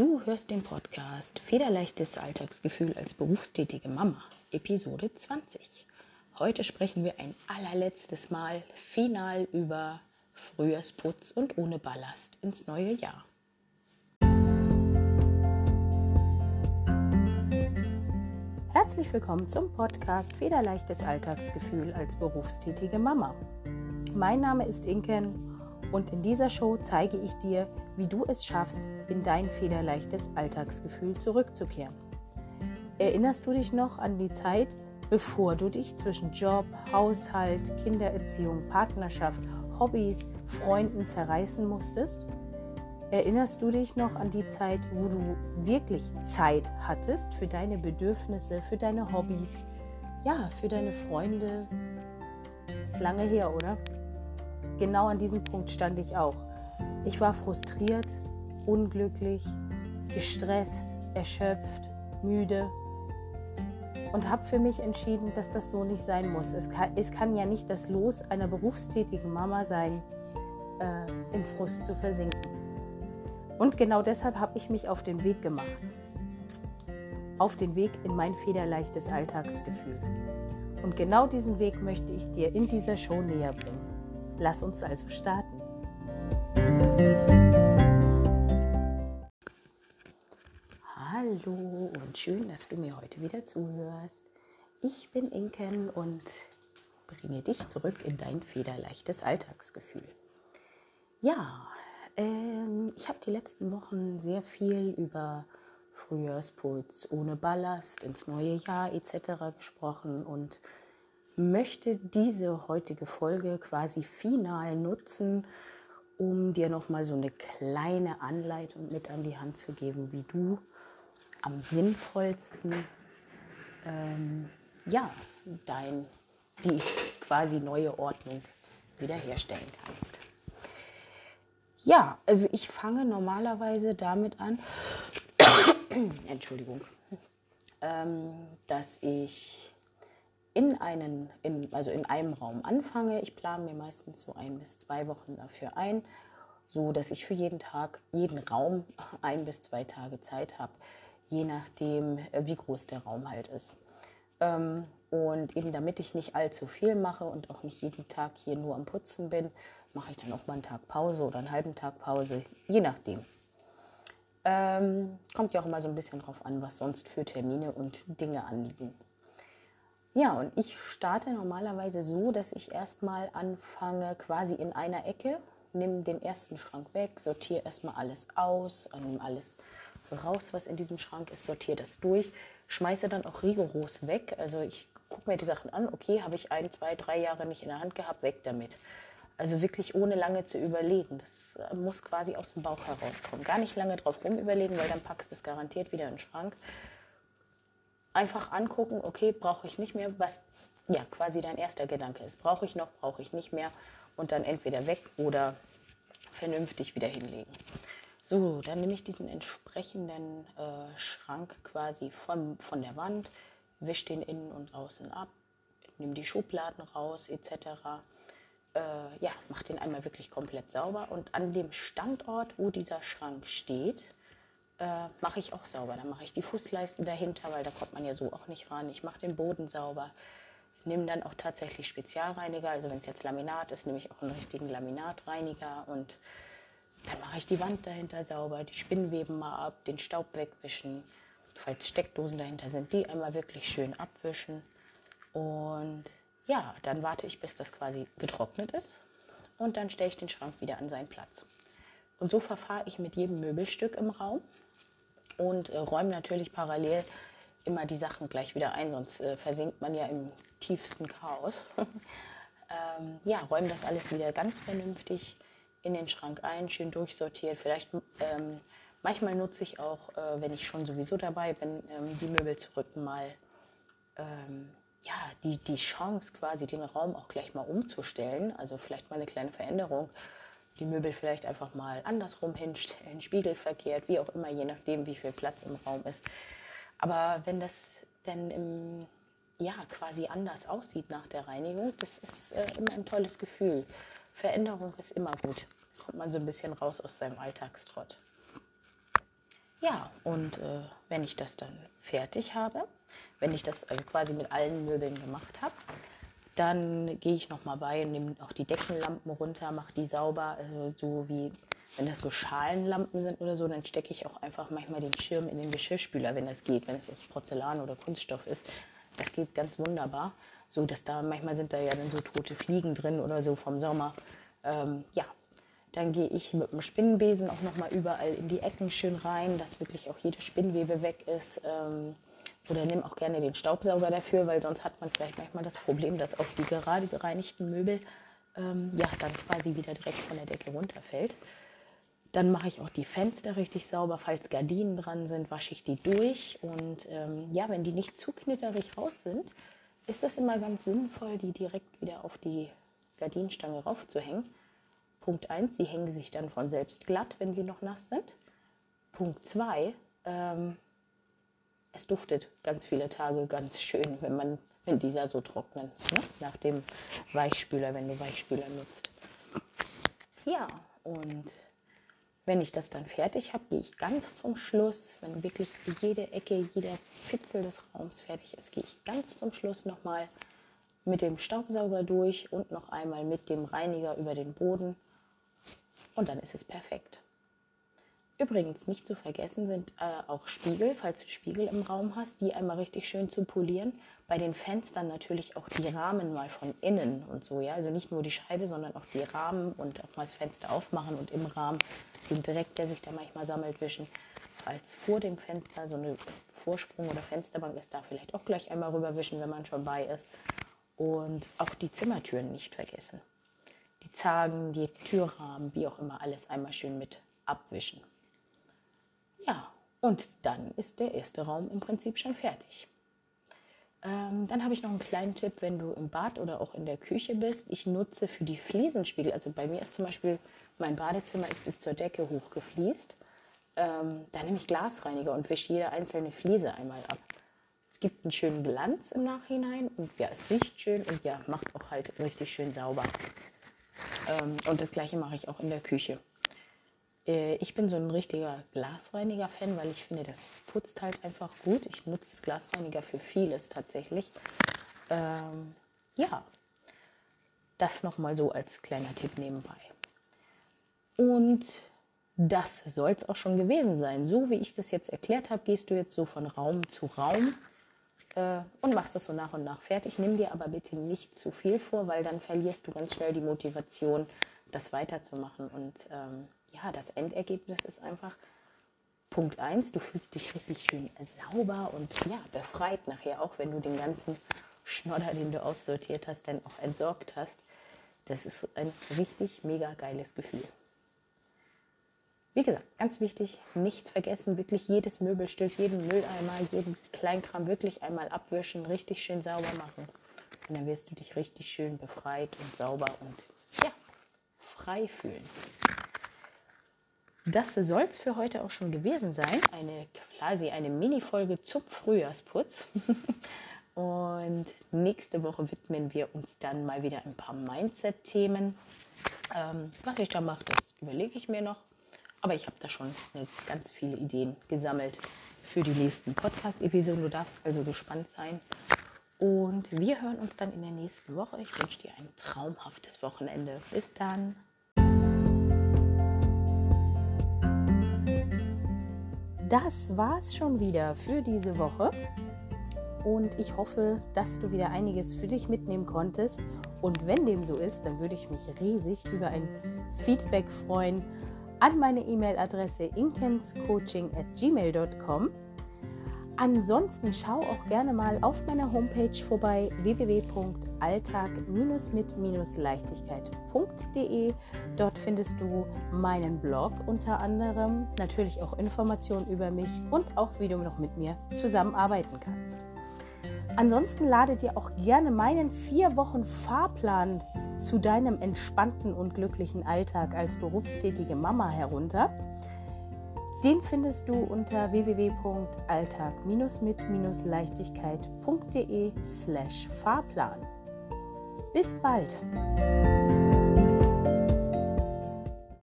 Du hörst den Podcast Federleichtes Alltagsgefühl als berufstätige Mama, Episode 20. Heute sprechen wir ein allerletztes Mal final über Frühjahrsputz und ohne Ballast ins neue Jahr. Herzlich willkommen zum Podcast Federleichtes Alltagsgefühl als berufstätige Mama. Mein Name ist Inken und in dieser Show zeige ich dir, wie du es schaffst, in dein federleichtes Alltagsgefühl zurückzukehren. Erinnerst du dich noch an die Zeit, bevor du dich zwischen Job, Haushalt, Kindererziehung, Partnerschaft, Hobbys, Freunden zerreißen musstest? Erinnerst du dich noch an die Zeit, wo du wirklich Zeit hattest für deine Bedürfnisse, für deine Hobbys, ja, für deine Freunde? Ist lange her, oder? Genau an diesem Punkt stand ich auch. Ich war frustriert, unglücklich, gestresst, erschöpft, müde und habe für mich entschieden, dass das so nicht sein muss. Es kann, es kann ja nicht das Los einer berufstätigen Mama sein, äh, im Frust zu versinken. Und genau deshalb habe ich mich auf den Weg gemacht. Auf den Weg in mein federleichtes Alltagsgefühl. Und genau diesen Weg möchte ich dir in dieser Show näher bringen. Lass uns also starten. Hallo und schön, dass du mir heute wieder zuhörst. Ich bin Inken und bringe dich zurück in dein federleichtes Alltagsgefühl. Ja, ähm, ich habe die letzten Wochen sehr viel über Frühjahrsputz ohne Ballast ins neue Jahr etc. gesprochen und möchte diese heutige Folge quasi final nutzen, um dir nochmal so eine kleine Anleitung mit an die Hand zu geben, wie du am sinnvollsten ähm, ja, dein, die quasi neue Ordnung wiederherstellen kannst. Ja, also ich fange normalerweise damit an, Entschuldigung, ähm, dass ich in einen, in, also in einem Raum anfange. Ich plane mir meistens so ein bis zwei Wochen dafür ein, so dass ich für jeden Tag, jeden Raum ein bis zwei Tage Zeit habe, je nachdem, äh, wie groß der Raum halt ist. Ähm, und eben damit ich nicht allzu viel mache und auch nicht jeden Tag hier nur am Putzen bin, mache ich dann auch mal einen Tag Pause oder einen halben Tag Pause, je nachdem. Ähm, kommt ja auch immer so ein bisschen drauf an, was sonst für Termine und Dinge anliegen. Ja, und ich starte normalerweise so, dass ich erstmal anfange quasi in einer Ecke, nehme den ersten Schrank weg, sortiere erstmal alles aus, nehme alles raus, was in diesem Schrank ist, sortiere das durch, schmeiße dann auch rigoros weg. Also ich gucke mir die Sachen an, okay, habe ich ein, zwei, drei Jahre nicht in der Hand gehabt, weg damit. Also wirklich ohne lange zu überlegen. Das äh, muss quasi aus dem Bauch herauskommen. Gar nicht lange drauf rumüberlegen, weil dann packst du es garantiert wieder in den Schrank einfach angucken, okay, brauche ich nicht mehr, was ja quasi dein erster Gedanke ist. Brauche ich noch, brauche ich nicht mehr und dann entweder weg oder vernünftig wieder hinlegen. So, dann nehme ich diesen entsprechenden äh, Schrank quasi von, von der Wand, wische den innen und außen ab, nehme die Schubladen raus etc. Äh, ja, mache den einmal wirklich komplett sauber und an dem Standort, wo dieser Schrank steht, äh, mache ich auch sauber. Dann mache ich die Fußleisten dahinter, weil da kommt man ja so auch nicht ran. Ich mache den Boden sauber. Nehme dann auch tatsächlich Spezialreiniger. Also wenn es jetzt Laminat ist, nehme ich auch einen richtigen Laminatreiniger und dann mache ich die Wand dahinter sauber, die Spinnweben mal ab, den Staub wegwischen. Falls Steckdosen dahinter sind, die einmal wirklich schön abwischen. Und ja, dann warte ich, bis das quasi getrocknet ist. Und dann stelle ich den Schrank wieder an seinen Platz. Und so verfahre ich mit jedem Möbelstück im Raum und äh, räume natürlich parallel immer die Sachen gleich wieder ein, sonst äh, versinkt man ja im tiefsten Chaos. ähm, ja, räume das alles wieder ganz vernünftig in den Schrank ein, schön durchsortiert. Vielleicht ähm, manchmal nutze ich auch, äh, wenn ich schon sowieso dabei bin, ähm, die Möbel zurück mal ähm, ja, die, die Chance quasi den Raum auch gleich mal umzustellen. Also vielleicht mal eine kleine Veränderung die Möbel vielleicht einfach mal andersrum hinstellen, spiegelverkehrt, wie auch immer, je nachdem, wie viel Platz im Raum ist. Aber wenn das denn im, ja, quasi anders aussieht nach der Reinigung, das ist äh, immer ein tolles Gefühl. Veränderung ist immer gut. Kommt man so ein bisschen raus aus seinem Alltagstrott. Ja, und äh, wenn ich das dann fertig habe, wenn ich das also quasi mit allen Möbeln gemacht habe, dann gehe ich noch mal bei und nehme auch die Deckenlampen runter, mache die sauber, also so wie wenn das so Schalenlampen sind oder so, dann stecke ich auch einfach manchmal den Schirm in den Geschirrspüler, wenn das geht, wenn es aus Porzellan oder Kunststoff ist. Das geht ganz wunderbar. So, dass da manchmal sind da ja dann so tote Fliegen drin oder so vom Sommer. Ähm, ja, dann gehe ich mit dem Spinnenbesen auch noch mal überall in die Ecken schön rein, dass wirklich auch jede Spinnwebe weg ist. Ähm, oder nimm auch gerne den Staubsauger dafür, weil sonst hat man vielleicht manchmal das Problem, dass auf die gerade gereinigten Möbel ähm, ja dann quasi wieder direkt von der Decke runterfällt. Dann mache ich auch die Fenster richtig sauber. Falls Gardinen dran sind, wasche ich die durch. Und ähm, ja, wenn die nicht zu knitterig raus sind, ist das immer ganz sinnvoll, die direkt wieder auf die Gardinenstange raufzuhängen. Punkt 1, sie hängen sich dann von selbst glatt, wenn sie noch nass sind. Punkt 2, ähm, es duftet ganz viele Tage ganz schön, wenn man wenn dieser so trocknen, ne? nach dem Weichspüler, wenn du Weichspüler nutzt. Ja, und wenn ich das dann fertig habe, gehe ich ganz zum Schluss, wenn wirklich jede Ecke, jeder Fitzel des Raums fertig ist, gehe ich ganz zum Schluss nochmal mit dem Staubsauger durch und noch einmal mit dem Reiniger über den Boden. Und dann ist es perfekt. Übrigens nicht zu vergessen sind äh, auch Spiegel, falls du Spiegel im Raum hast, die einmal richtig schön zu polieren. Bei den Fenstern natürlich auch die Rahmen mal von innen und so, ja. Also nicht nur die Scheibe, sondern auch die Rahmen und auch mal das Fenster aufmachen und im Rahmen den Dreck, der sich da manchmal sammelt, wischen. Falls vor dem Fenster so eine Vorsprung- oder Fensterbank ist, da vielleicht auch gleich einmal rüberwischen, wenn man schon bei ist. Und auch die Zimmertüren nicht vergessen. Die Zagen, die Türrahmen, wie auch immer, alles einmal schön mit abwischen. Ja, und dann ist der erste Raum im Prinzip schon fertig. Ähm, dann habe ich noch einen kleinen Tipp, wenn du im Bad oder auch in der Küche bist. Ich nutze für die Fliesenspiegel, also bei mir ist zum Beispiel mein Badezimmer ist bis zur Decke hochgefliest. Ähm, da nehme ich Glasreiniger und wische jede einzelne Fliese einmal ab. Es gibt einen schönen Glanz im Nachhinein und ja, es riecht schön und ja, macht auch halt richtig schön sauber. Ähm, und das gleiche mache ich auch in der Küche. Äh, ich bin so ein richtiger Glasreiniger-Fan, weil ich finde, das putzt halt einfach gut. Ich nutze Glasreiniger für vieles tatsächlich. Ähm, ja, das nochmal so als kleiner Tipp nebenbei. Und das soll es auch schon gewesen sein. So wie ich das jetzt erklärt habe, gehst du jetzt so von Raum zu Raum äh, und machst das so nach und nach fertig. Nimm dir aber bitte nicht zu viel vor, weil dann verlierst du ganz schnell die Motivation, das weiterzumachen. Und ähm, ja, das Endergebnis ist einfach Punkt 1, du fühlst dich richtig schön sauber und ja, befreit nachher, auch wenn du den ganzen Schnodder, den du aussortiert hast, dann auch entsorgt hast. Das ist ein richtig mega geiles Gefühl. Wie gesagt, ganz wichtig, nichts vergessen, wirklich jedes Möbelstück, jeden Mülleimer, jeden Kleinkram wirklich einmal abwischen, richtig schön sauber machen. Und dann wirst du dich richtig schön befreit und sauber und ja, frei fühlen. Das soll es für heute auch schon gewesen sein. Eine quasi eine Mini-Folge zum Frühjahrsputz. Und nächste Woche widmen wir uns dann mal wieder ein paar Mindset-Themen. Ähm, was ich da mache, das überlege ich mir noch. Aber ich habe da schon ganz viele Ideen gesammelt für die nächsten Podcast-Episoden. Du darfst also gespannt sein. Und wir hören uns dann in der nächsten Woche. Ich wünsche dir ein traumhaftes Wochenende. Bis dann. Das war's schon wieder für diese Woche. Und ich hoffe, dass du wieder einiges für dich mitnehmen konntest. Und wenn dem so ist, dann würde ich mich riesig über ein Feedback freuen an meine E-Mail-Adresse inkenscoaching@gmail.com. Ansonsten schau auch gerne mal auf meiner Homepage vorbei www.alltag-mit-leichtigkeit.de. Dort findest du meinen Blog unter anderem, natürlich auch Informationen über mich und auch wie du noch mit mir zusammenarbeiten kannst. Ansonsten lade dir auch gerne meinen vier Wochen Fahrplan zu deinem entspannten und glücklichen Alltag als berufstätige Mama herunter. Den findest du unter www.alltag-mit-leichtigkeit.de slash Fahrplan. Bis bald!